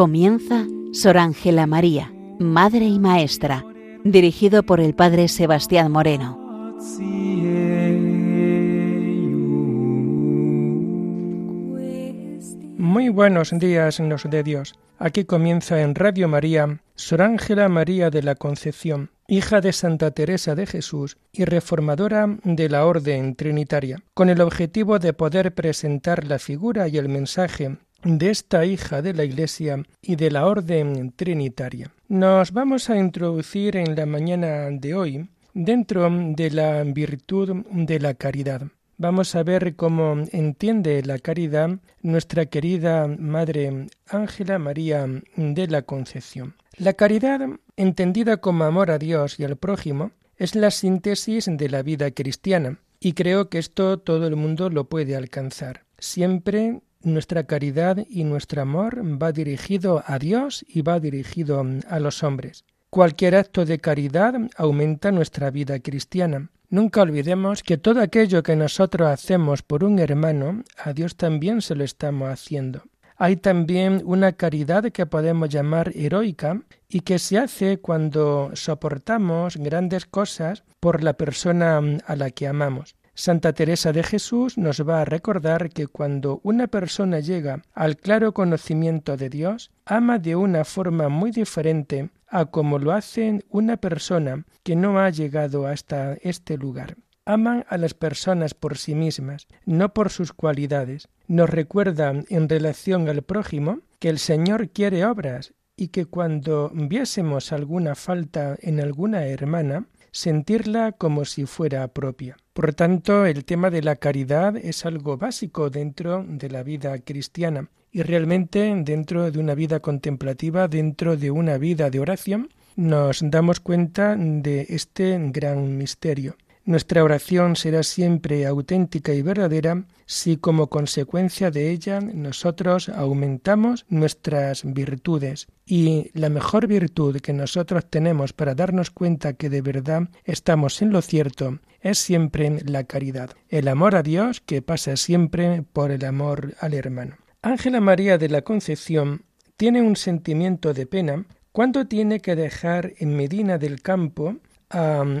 Comienza Sor Ángela María, Madre y Maestra, dirigido por el Padre Sebastián Moreno. Muy buenos días nos de Dios. Aquí comienza en Radio María Sor Ángela María de la Concepción, hija de Santa Teresa de Jesús y reformadora de la Orden Trinitaria, con el objetivo de poder presentar la figura y el mensaje de esta hija de la Iglesia y de la Orden Trinitaria. Nos vamos a introducir en la mañana de hoy dentro de la virtud de la caridad. Vamos a ver cómo entiende la caridad nuestra querida Madre Ángela María de la Concepción. La caridad, entendida como amor a Dios y al prójimo, es la síntesis de la vida cristiana, y creo que esto todo el mundo lo puede alcanzar. Siempre nuestra caridad y nuestro amor va dirigido a Dios y va dirigido a los hombres. Cualquier acto de caridad aumenta nuestra vida cristiana. Nunca olvidemos que todo aquello que nosotros hacemos por un hermano, a Dios también se lo estamos haciendo. Hay también una caridad que podemos llamar heroica y que se hace cuando soportamos grandes cosas por la persona a la que amamos. Santa Teresa de Jesús nos va a recordar que cuando una persona llega al claro conocimiento de Dios, ama de una forma muy diferente a como lo hace una persona que no ha llegado hasta este lugar. Aman a las personas por sí mismas, no por sus cualidades. Nos recuerdan en relación al prójimo que el Señor quiere obras y que cuando viésemos alguna falta en alguna hermana, sentirla como si fuera propia. Por tanto, el tema de la caridad es algo básico dentro de la vida cristiana y realmente dentro de una vida contemplativa, dentro de una vida de oración, nos damos cuenta de este gran misterio. Nuestra oración será siempre auténtica y verdadera si como consecuencia de ella nosotros aumentamos nuestras virtudes. Y la mejor virtud que nosotros tenemos para darnos cuenta que de verdad estamos en lo cierto es siempre la caridad, el amor a Dios que pasa siempre por el amor al hermano. Ángela María de la Concepción tiene un sentimiento de pena cuando tiene que dejar en Medina del Campo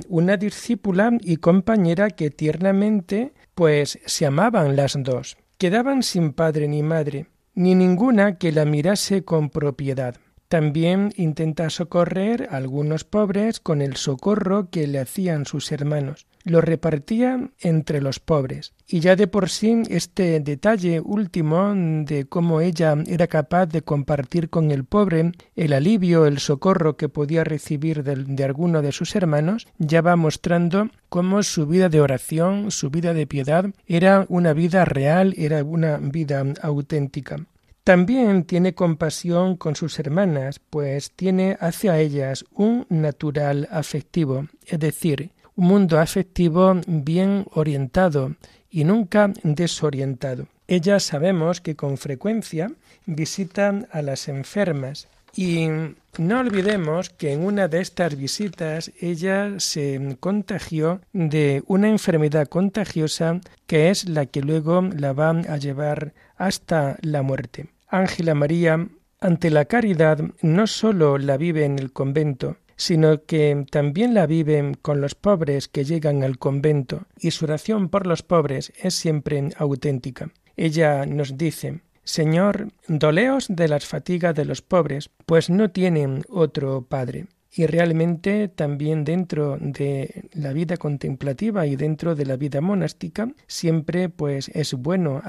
una discípula y compañera que tiernamente pues se amaban las dos. Quedaban sin padre ni madre, ni ninguna que la mirase con propiedad. También intenta socorrer a algunos pobres con el socorro que le hacían sus hermanos. Lo repartía entre los pobres. Y ya de por sí este detalle último de cómo ella era capaz de compartir con el pobre el alivio, el socorro que podía recibir de, de alguno de sus hermanos, ya va mostrando cómo su vida de oración, su vida de piedad, era una vida real, era una vida auténtica. También tiene compasión con sus hermanas, pues tiene hacia ellas un natural afectivo, es decir, un mundo afectivo bien orientado y nunca desorientado. Ellas sabemos que con frecuencia visitan a las enfermas y no olvidemos que en una de estas visitas ella se contagió de una enfermedad contagiosa que es la que luego la va a llevar hasta la muerte. Ángela María, ante la caridad, no sólo la vive en el convento, sino que también la vive con los pobres que llegan al convento, y su oración por los pobres es siempre auténtica. Ella nos dice Señor, doleos de las fatigas de los pobres, pues no tienen otro Padre. Y realmente también dentro de la vida contemplativa y dentro de la vida monástica, siempre pues es bueno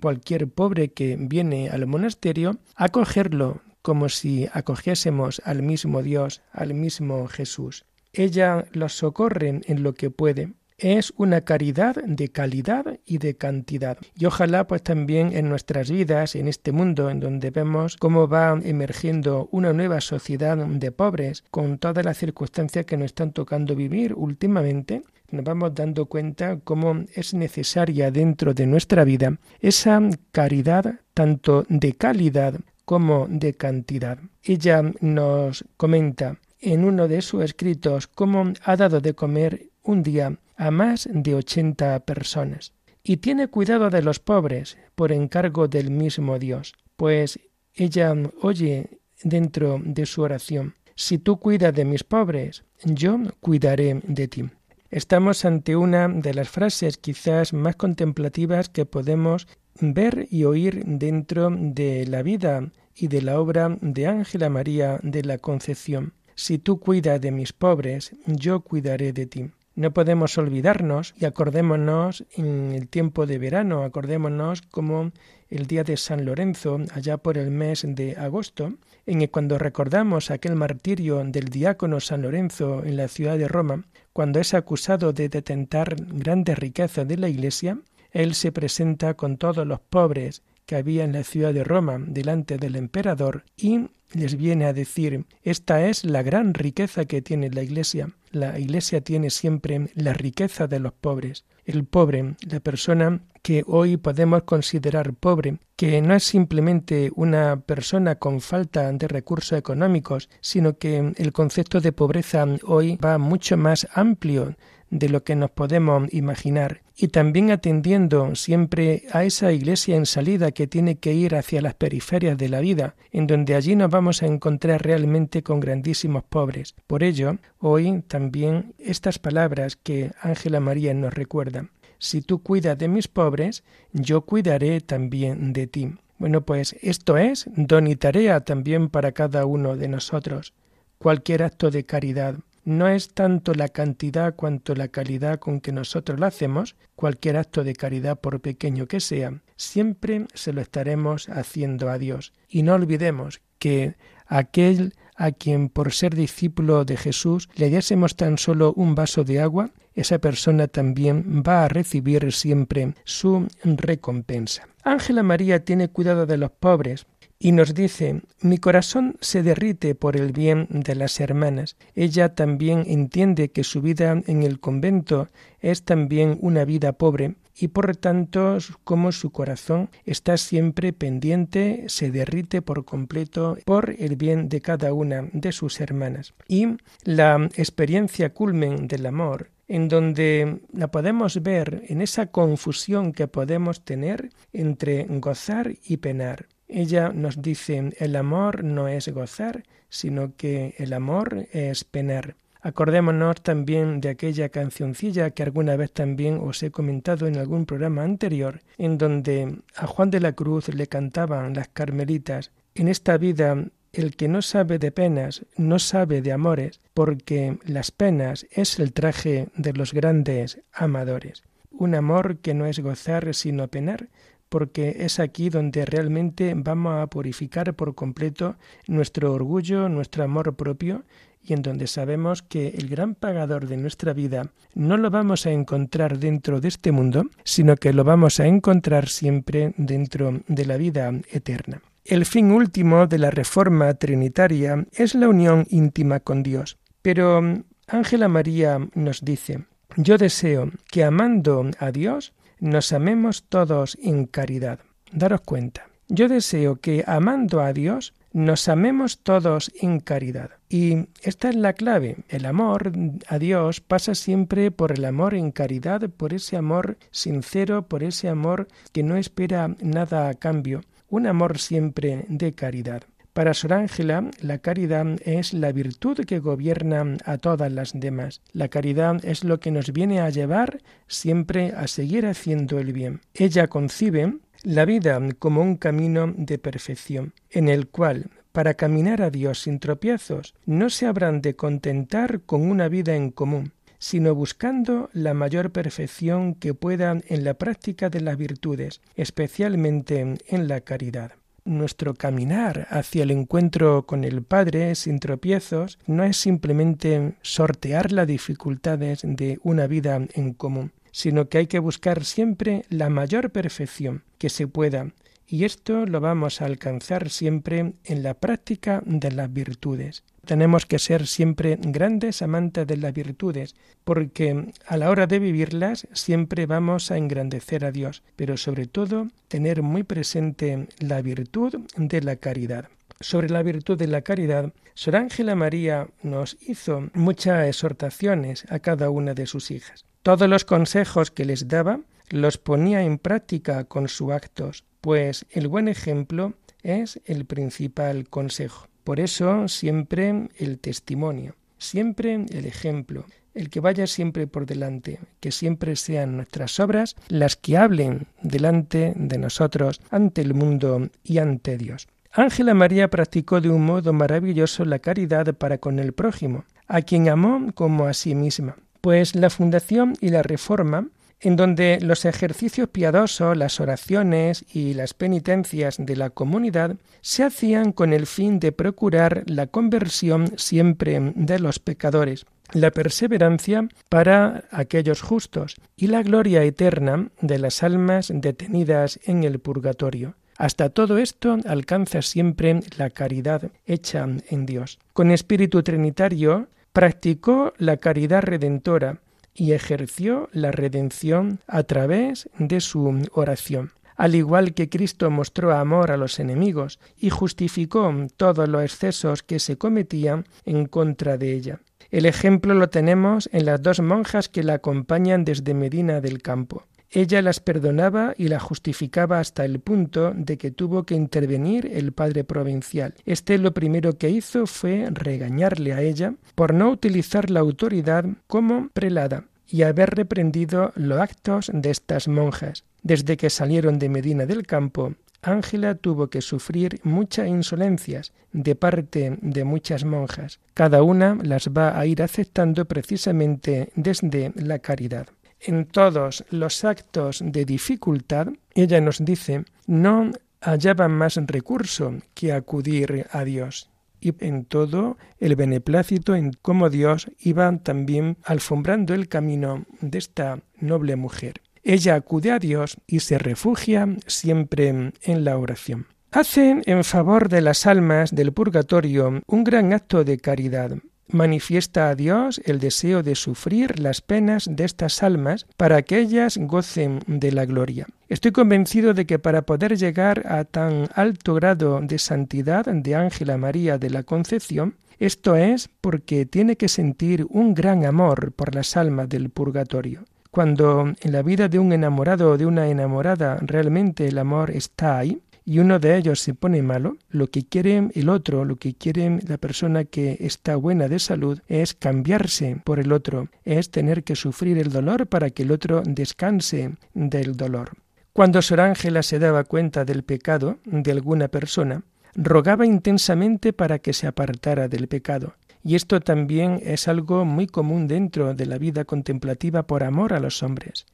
cualquier pobre que viene al monasterio, acogerlo como si acogiésemos al mismo Dios, al mismo Jesús. Ella los socorre en lo que puede. Es una caridad de calidad y de cantidad. Y ojalá pues también en nuestras vidas, en este mundo en donde vemos cómo va emergiendo una nueva sociedad de pobres, con todas las circunstancias que nos están tocando vivir últimamente, nos vamos dando cuenta cómo es necesaria dentro de nuestra vida esa caridad tanto de calidad como de cantidad. Ella nos comenta en uno de sus escritos cómo ha dado de comer un día a más de ochenta personas. Y tiene cuidado de los pobres por encargo del mismo Dios, pues ella oye dentro de su oración, si tú cuidas de mis pobres, yo cuidaré de ti. Estamos ante una de las frases quizás más contemplativas que podemos ver y oír dentro de la vida y de la obra de Ángela María de la Concepción. Si tú cuidas de mis pobres, yo cuidaré de ti. No podemos olvidarnos y acordémonos en el tiempo de verano, acordémonos como el día de San Lorenzo, allá por el mes de agosto, en que cuando recordamos aquel martirio del diácono San Lorenzo en la ciudad de Roma, cuando es acusado de detentar grandes riquezas de la Iglesia, él se presenta con todos los pobres que había en la ciudad de Roma delante del emperador y les viene a decir esta es la gran riqueza que tiene la Iglesia. La Iglesia tiene siempre la riqueza de los pobres. El pobre, la persona que hoy podemos considerar pobre, que no es simplemente una persona con falta de recursos económicos, sino que el concepto de pobreza hoy va mucho más amplio de lo que nos podemos imaginar y también atendiendo siempre a esa iglesia en salida que tiene que ir hacia las periferias de la vida, en donde allí nos vamos a encontrar realmente con grandísimos pobres. Por ello, hoy también estas palabras que Ángela María nos recuerda. Si tú cuidas de mis pobres, yo cuidaré también de ti. Bueno, pues esto es don y tarea también para cada uno de nosotros. Cualquier acto de caridad, no es tanto la cantidad cuanto la calidad con que nosotros lo hacemos, cualquier acto de caridad por pequeño que sea, siempre se lo estaremos haciendo a Dios. Y no olvidemos que aquel a quien por ser discípulo de Jesús le diésemos tan solo un vaso de agua, esa persona también va a recibir siempre su recompensa. Ángela María tiene cuidado de los pobres, y nos dice, mi corazón se derrite por el bien de las hermanas. Ella también entiende que su vida en el convento es también una vida pobre y por tanto como su corazón está siempre pendiente, se derrite por completo por el bien de cada una de sus hermanas. Y la experiencia culmen del amor en donde la podemos ver en esa confusión que podemos tener entre gozar y penar ella nos dice, el amor no es gozar, sino que el amor es penar. Acordémonos también de aquella cancioncilla que alguna vez también os he comentado en algún programa anterior, en donde a Juan de la Cruz le cantaban las carmelitas, en esta vida el que no sabe de penas no sabe de amores, porque las penas es el traje de los grandes amadores. Un amor que no es gozar sino penar, porque es aquí donde realmente vamos a purificar por completo nuestro orgullo, nuestro amor propio y en donde sabemos que el gran pagador de nuestra vida no lo vamos a encontrar dentro de este mundo, sino que lo vamos a encontrar siempre dentro de la vida eterna. El fin último de la reforma trinitaria es la unión íntima con Dios. Pero Ángela María nos dice, yo deseo que amando a Dios nos amemos todos en caridad. Daros cuenta. Yo deseo que, amando a Dios, nos amemos todos en caridad. Y esta es la clave. El amor a Dios pasa siempre por el amor en caridad, por ese amor sincero, por ese amor que no espera nada a cambio, un amor siempre de caridad. Para Sor Ángela, la caridad es la virtud que gobierna a todas las demás. La caridad es lo que nos viene a llevar siempre a seguir haciendo el bien. Ella concibe la vida como un camino de perfección, en el cual, para caminar a Dios sin tropiezos, no se habrán de contentar con una vida en común, sino buscando la mayor perfección que puedan en la práctica de las virtudes, especialmente en la caridad nuestro caminar hacia el encuentro con el Padre sin tropiezos no es simplemente sortear las dificultades de una vida en común, sino que hay que buscar siempre la mayor perfección que se pueda, y esto lo vamos a alcanzar siempre en la práctica de las virtudes. Tenemos que ser siempre grandes amantes de las virtudes, porque a la hora de vivirlas siempre vamos a engrandecer a Dios, pero sobre todo tener muy presente la virtud de la caridad. sobre la virtud de la caridad, Sor Ángela María nos hizo muchas exhortaciones a cada una de sus hijas. Todos los consejos que les daba los ponía en práctica con sus actos, pues el buen ejemplo es el principal consejo. Por eso siempre el testimonio, siempre el ejemplo, el que vaya siempre por delante, que siempre sean nuestras obras las que hablen delante de nosotros ante el mundo y ante Dios. Ángela María practicó de un modo maravilloso la caridad para con el prójimo, a quien amó como a sí misma, pues la fundación y la reforma en donde los ejercicios piadosos, las oraciones y las penitencias de la comunidad se hacían con el fin de procurar la conversión siempre de los pecadores, la perseverancia para aquellos justos y la gloria eterna de las almas detenidas en el purgatorio. Hasta todo esto alcanza siempre la caridad hecha en Dios. Con espíritu trinitario practicó la caridad redentora, y ejerció la redención a través de su oración. Al igual que Cristo mostró amor a los enemigos y justificó todos los excesos que se cometían en contra de ella. El ejemplo lo tenemos en las dos monjas que la acompañan desde Medina del Campo. Ella las perdonaba y la justificaba hasta el punto de que tuvo que intervenir el padre provincial. Este lo primero que hizo fue regañarle a ella por no utilizar la autoridad como prelada y haber reprendido los actos de estas monjas. Desde que salieron de Medina del Campo, Ángela tuvo que sufrir muchas insolencias de parte de muchas monjas. Cada una las va a ir aceptando precisamente desde la caridad en todos los actos de dificultad, ella nos dice, no hallaban más recurso que acudir a Dios. Y en todo el beneplácito en cómo Dios iba también alfombrando el camino de esta noble mujer. Ella acude a Dios y se refugia siempre en la oración. Hacen en favor de las almas del purgatorio un gran acto de caridad manifiesta a Dios el deseo de sufrir las penas de estas almas para que ellas gocen de la gloria. Estoy convencido de que para poder llegar a tan alto grado de santidad de Ángela María de la Concepción, esto es porque tiene que sentir un gran amor por las almas del purgatorio. Cuando en la vida de un enamorado o de una enamorada realmente el amor está ahí, y uno de ellos se pone malo, lo que quiere el otro, lo que quiere la persona que está buena de salud es cambiarse por el otro, es tener que sufrir el dolor para que el otro descanse del dolor. Cuando Sor Ángela se daba cuenta del pecado de alguna persona, rogaba intensamente para que se apartara del pecado. Y esto también es algo muy común dentro de la vida contemplativa por amor a los hombres.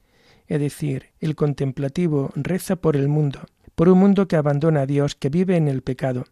Es decir, el contemplativo reza por el mundo, por un mundo que abandona a Dios, que vive en el pecado.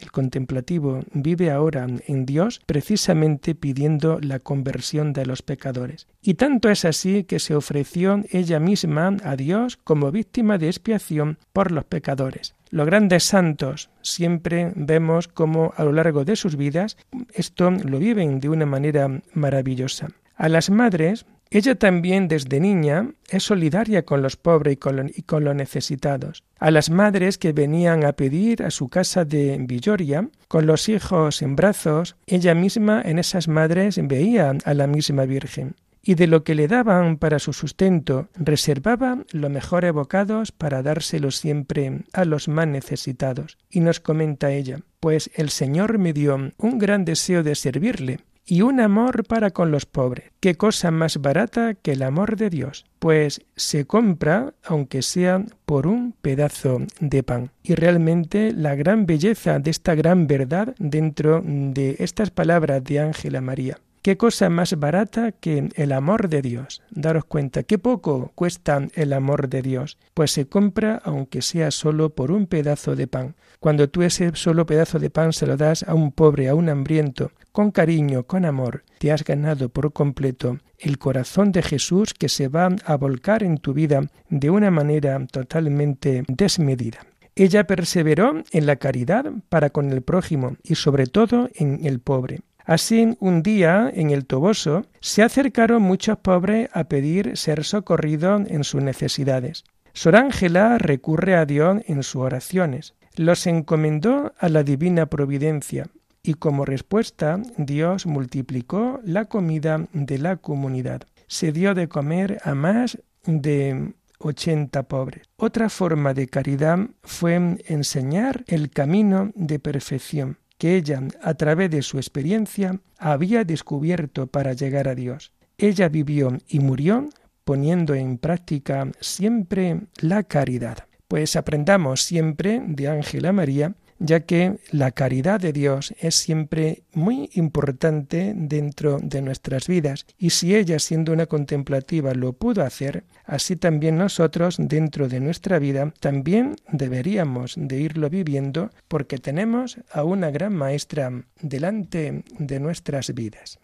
El contemplativo vive ahora en Dios precisamente pidiendo la conversión de los pecadores. Y tanto es así que se ofreció ella misma a Dios como víctima de expiación por los pecadores. Los grandes santos siempre vemos cómo a lo largo de sus vidas esto lo viven de una manera maravillosa. A las madres ella también desde niña es solidaria con los pobres y con, los necesitados. A las madres que venían a pedir a su casa de Villoria, con los hijos en brazos, ella misma en esas madres veía a la misma Virgen. Y de lo que le daban para su sustento, reservaba los mejores bocados para dárselos siempre a los más necesitados. Y nos comenta ella, pues el Señor me dio un gran deseo de servirle, y un amor para con los pobres. ¿Qué cosa más barata que el amor de Dios? Pues se compra, aunque sea por un pedazo de pan. Y realmente la gran belleza de esta gran verdad dentro de estas palabras de Ángela María. ¿Qué cosa más barata que el amor de Dios? Daros cuenta, qué poco cuesta el amor de Dios, pues se compra aunque sea solo por un pedazo de pan. Cuando tú ese solo pedazo de pan se lo das a un pobre, a un hambriento, con cariño, con amor, te has ganado por completo el corazón de Jesús que se va a volcar en tu vida de una manera totalmente desmedida. Ella perseveró en la caridad para con el prójimo y sobre todo en el pobre. Así, un día, en el Toboso, se acercaron muchos pobres a pedir ser socorridos en sus necesidades. Sor Ángela recurre a Dios en sus oraciones. los encomendó a la divina providencia y como respuesta Dios multiplicó la comida de la comunidad. Se dio de comer a más de ochenta pobres. Otra forma de caridad fue enseñar el camino de perfección que ella, a través de su experiencia, había descubierto para llegar a Dios. Ella vivió y murió poniendo en práctica siempre la caridad. Pues aprendamos siempre de Ángela María ya que la caridad de Dios es siempre muy importante dentro de nuestras vidas, y si ella siendo una contemplativa lo pudo hacer, así también nosotros dentro de nuestra vida también deberíamos de irlo viviendo porque tenemos a una gran maestra delante de nuestras vidas.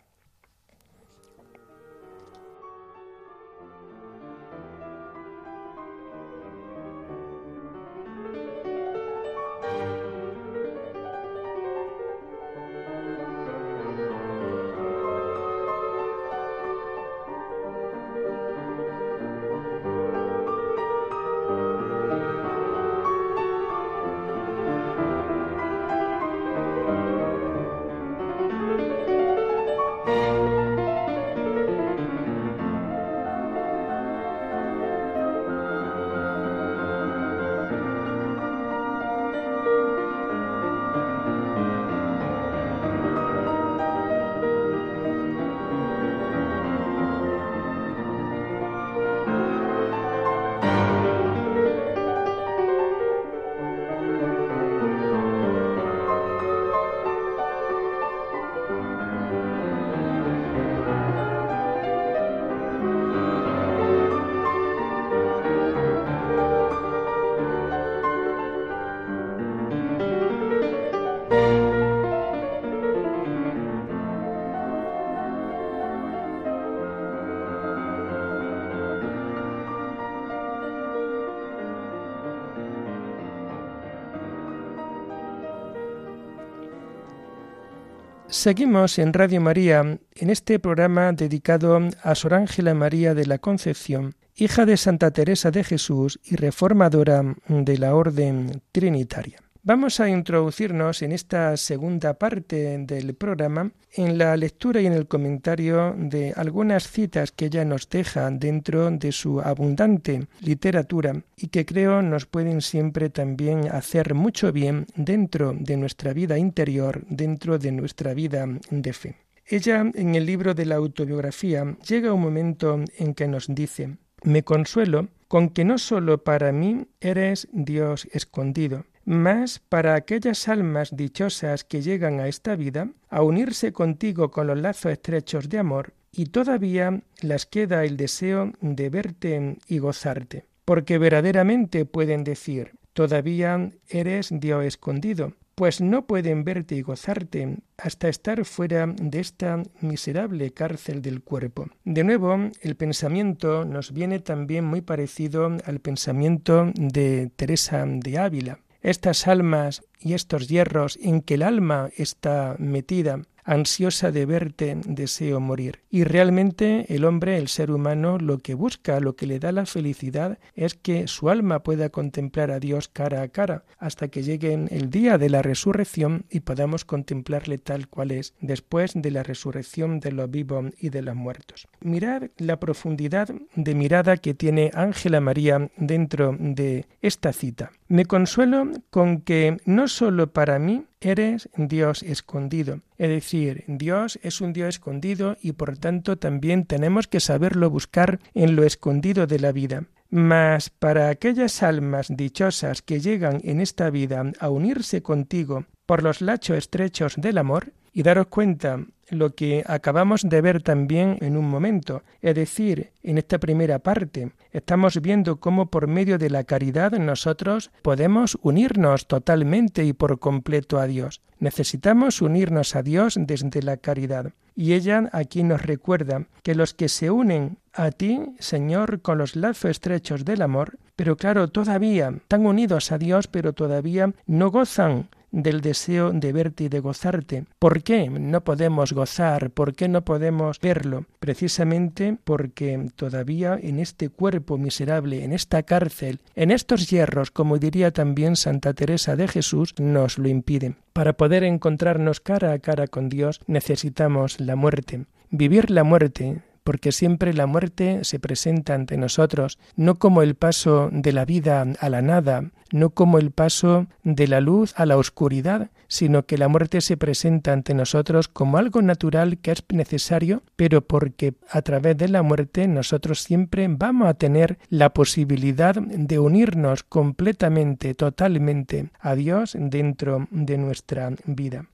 Seguimos en Radio María en este programa dedicado a Sor Ángela María de la Concepción, hija de Santa Teresa de Jesús y reformadora de la Orden Trinitaria. Vamos a introducirnos en esta segunda parte del programa en la lectura y en el comentario de algunas citas que ella nos deja dentro de su abundante literatura y que creo nos pueden siempre también hacer mucho bien dentro de nuestra vida interior, dentro de nuestra vida de fe. Ella en el libro de la autobiografía llega un momento en que nos dice, me consuelo con que no sólo para mí eres Dios escondido, mas para aquellas almas dichosas que llegan a esta vida, a unirse contigo con los lazos estrechos de amor, y todavía las queda el deseo de verte y gozarte, porque verdaderamente pueden decir, todavía eres Dios escondido, pues no pueden verte y gozarte hasta estar fuera de esta miserable cárcel del cuerpo. De nuevo, el pensamiento nos viene también muy parecido al pensamiento de Teresa de Ávila, estas almas y estos hierros en que el alma está metida, ansiosa de verte, deseo morir. Y realmente el hombre, el ser humano, lo que busca, lo que le da la felicidad es que su alma pueda contemplar a Dios cara a cara, hasta que llegue el día de la resurrección y podamos contemplarle tal cual es, después de la resurrección de los vivos y de los muertos. Mirad la profundidad de mirada que tiene Ángela María dentro de esta cita. Me consuelo con que no sólo para mí eres Dios escondido. Es decir, Dios es un Dios escondido y por tanto también tenemos que saberlo buscar en lo escondido de la vida. Mas para aquellas almas dichosas que llegan en esta vida a unirse contigo por los lachos estrechos del amor, y daros cuenta lo que acabamos de ver también en un momento, es decir, en esta primera parte, estamos viendo cómo por medio de la caridad nosotros podemos unirnos totalmente y por completo a Dios. Necesitamos unirnos a Dios desde la caridad. Y ella aquí nos recuerda que los que se unen a ti, Señor, con los lazos estrechos del amor, pero claro, todavía están unidos a Dios, pero todavía no gozan del deseo de verte y de gozarte. ¿Por qué no podemos gozar? ¿Por qué no podemos verlo? Precisamente porque todavía en este cuerpo miserable, en esta cárcel, en estos hierros, como diría también Santa Teresa de Jesús, nos lo impiden. Para poder encontrarnos cara a cara con Dios necesitamos la muerte. Vivir la muerte, porque siempre la muerte se presenta ante nosotros, no como el paso de la vida a la nada, no como el paso de la luz a la oscuridad, sino que la muerte se presenta ante nosotros como algo natural que es necesario, pero porque a través de la muerte nosotros siempre vamos a tener la posibilidad de unirnos completamente, totalmente a Dios dentro de nuestra vida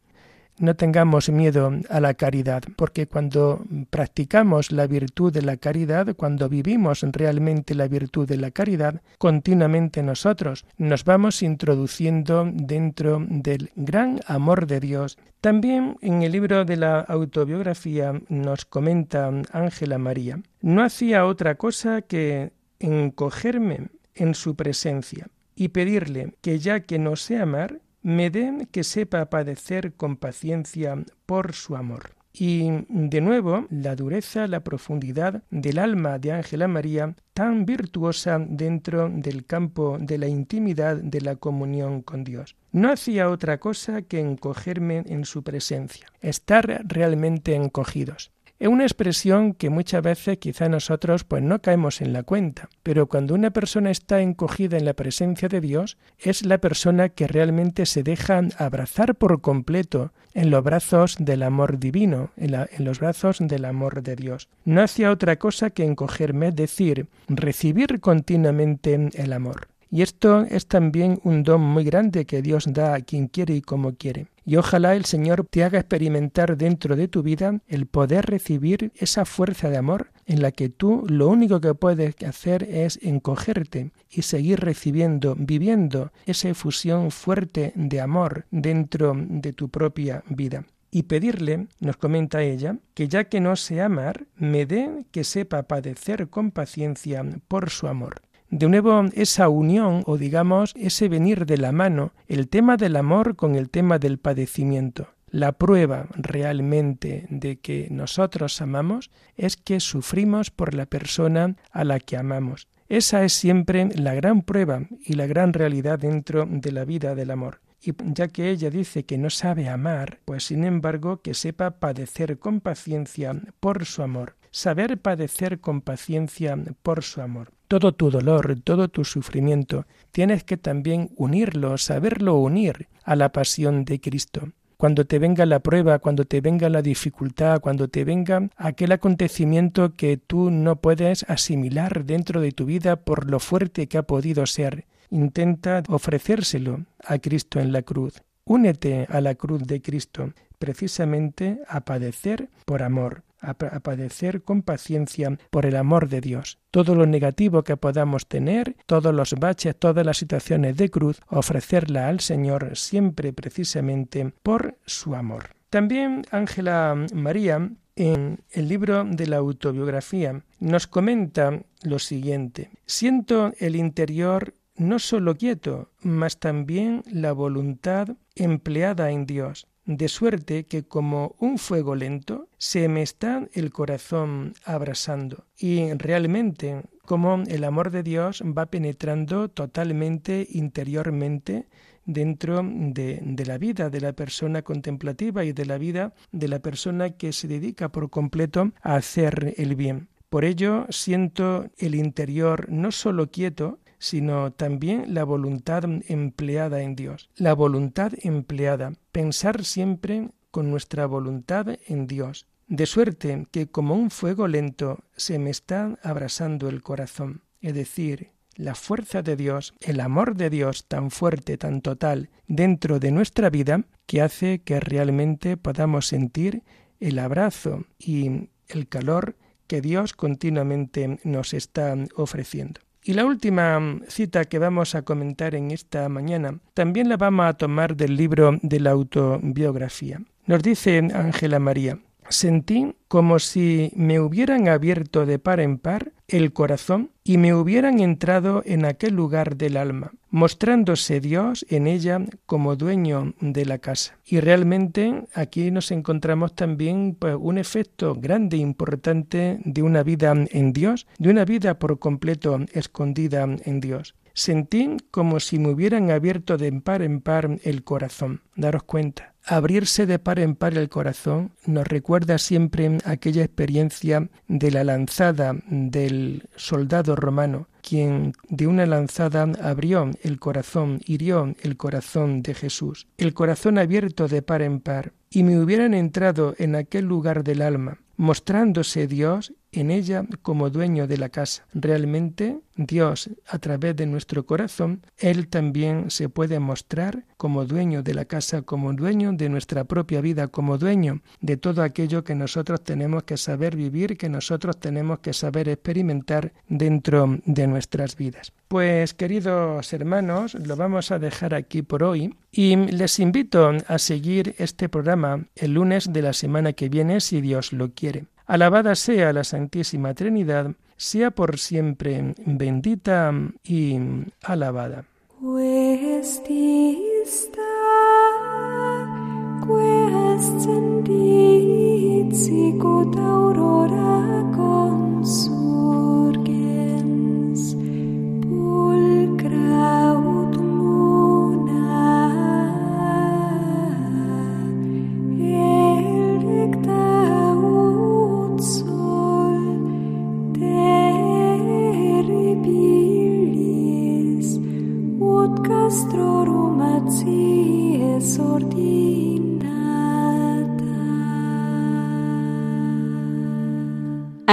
no tengamos miedo a la caridad, porque cuando practicamos la virtud de la caridad, cuando vivimos realmente la virtud de la caridad, continuamente nosotros nos vamos introduciendo dentro del gran amor de Dios. También en el libro de la autobiografía nos comenta Ángela María, no hacía otra cosa que encogerme en su presencia y pedirle que ya que no sé amar, me den que sepa padecer con paciencia por su amor. Y de nuevo, la dureza, la profundidad del alma de Ángela María, tan virtuosa dentro del campo de la intimidad de la comunión con Dios. No hacía otra cosa que encogerme en su presencia, estar realmente encogidos. Es una expresión que muchas veces quizá nosotros pues no caemos en la cuenta, pero cuando una persona está encogida en la presencia de Dios, es la persona que realmente se deja abrazar por completo en los brazos del amor divino, en, los brazos del amor de Dios. No hacía otra cosa que encogerme, decir, recibir continuamente el amor. Y esto es también un don muy grande que Dios da a quien quiere y como quiere. Y ojalá el Señor te haga experimentar dentro de tu vida el poder recibir esa fuerza de amor en la que tú lo único que puedes hacer es encogerte y seguir recibiendo, viviendo esa efusión fuerte de amor dentro de tu propia vida y pedirle, nos comenta ella, que ya que no sé amar, me dé que sepa padecer con paciencia por su amor. De nuevo, esa unión o digamos ese venir de la mano, el tema del amor con el tema del padecimiento. La prueba realmente de que nosotros amamos es que sufrimos por la persona a la que amamos. Esa es siempre la gran prueba y la gran realidad dentro de la vida del amor. Y ya que ella dice que no sabe amar, pues sin embargo que sepa padecer con paciencia por su amor. Saber padecer con paciencia por su amor todo tu dolor, todo tu sufrimiento, tienes que también unirlo, saberlo unir a la pasión de Cristo. Cuando te venga la prueba, cuando te venga la dificultad, cuando te venga aquel acontecimiento que tú no puedes asimilar dentro de tu vida por lo fuerte que ha podido ser, intenta ofrecérselo a Cristo en la cruz. Únete a la cruz de Cristo, precisamente a padecer por amor, a, padecer con paciencia por el amor de Dios. Todo lo negativo que podamos tener, todos los baches, todas las situaciones de cruz, ofrecerla al Señor siempre precisamente por su amor. También Ángela María en el libro de la autobiografía nos comenta lo siguiente. Siento el interior no solo quieto, mas también la voluntad empleada en Dios de suerte que como un fuego lento se me está el corazón abrasando y realmente como el amor de Dios va penetrando totalmente interiormente dentro de, de, la vida de la persona contemplativa y de la vida de la persona que se dedica por completo a hacer el bien. Por ello siento el interior no solo quieto, sino también la voluntad empleada en Dios. La voluntad empleada, pensar siempre con nuestra voluntad en Dios, de suerte que como un fuego lento se me está abrasando el corazón, es decir, la fuerza de Dios, el amor de Dios tan fuerte, tan total dentro de nuestra vida, que hace que realmente podamos sentir el abrazo y el calor que Dios continuamente nos está ofreciendo. Y la última mm, cita que vamos a comentar en esta mañana también la vamos a tomar del libro de la autobiografía. Nos dice Ángela María, Sentí como si me hubieran abierto de par en par el corazón y me hubieran entrado en aquel lugar del alma, mostrándose Dios en ella como dueño de la casa. Y realmente aquí nos encontramos también pues, un efecto grande e importante de una vida en Dios, de una vida por completo escondida en Dios. Sentí como si me hubieran abierto de par en par el corazón. Daros cuenta. Abrirse de par en par el corazón nos recuerda siempre aquella experiencia de la lanzada del soldado romano, quien de una lanzada abrió el corazón, hirió el corazón de Jesús. El corazón abierto de par en par, y me hubieran entrado en aquel lugar del alma, mostrándose Dios en ella como dueño de la casa. Realmente Dios, a través de nuestro corazón, Él también se puede mostrar como dueño de la casa, como dueño de nuestra propia vida, como dueño de todo aquello que nosotros tenemos que saber vivir, que nosotros tenemos que saber experimentar dentro de nuestras vidas. Pues queridos hermanos, lo vamos a dejar aquí por hoy y les invito a seguir este programa el lunes de la semana que viene si Dios lo quiere. Alabada sea la Santísima Trinidad, sea por siempre bendita y alabada.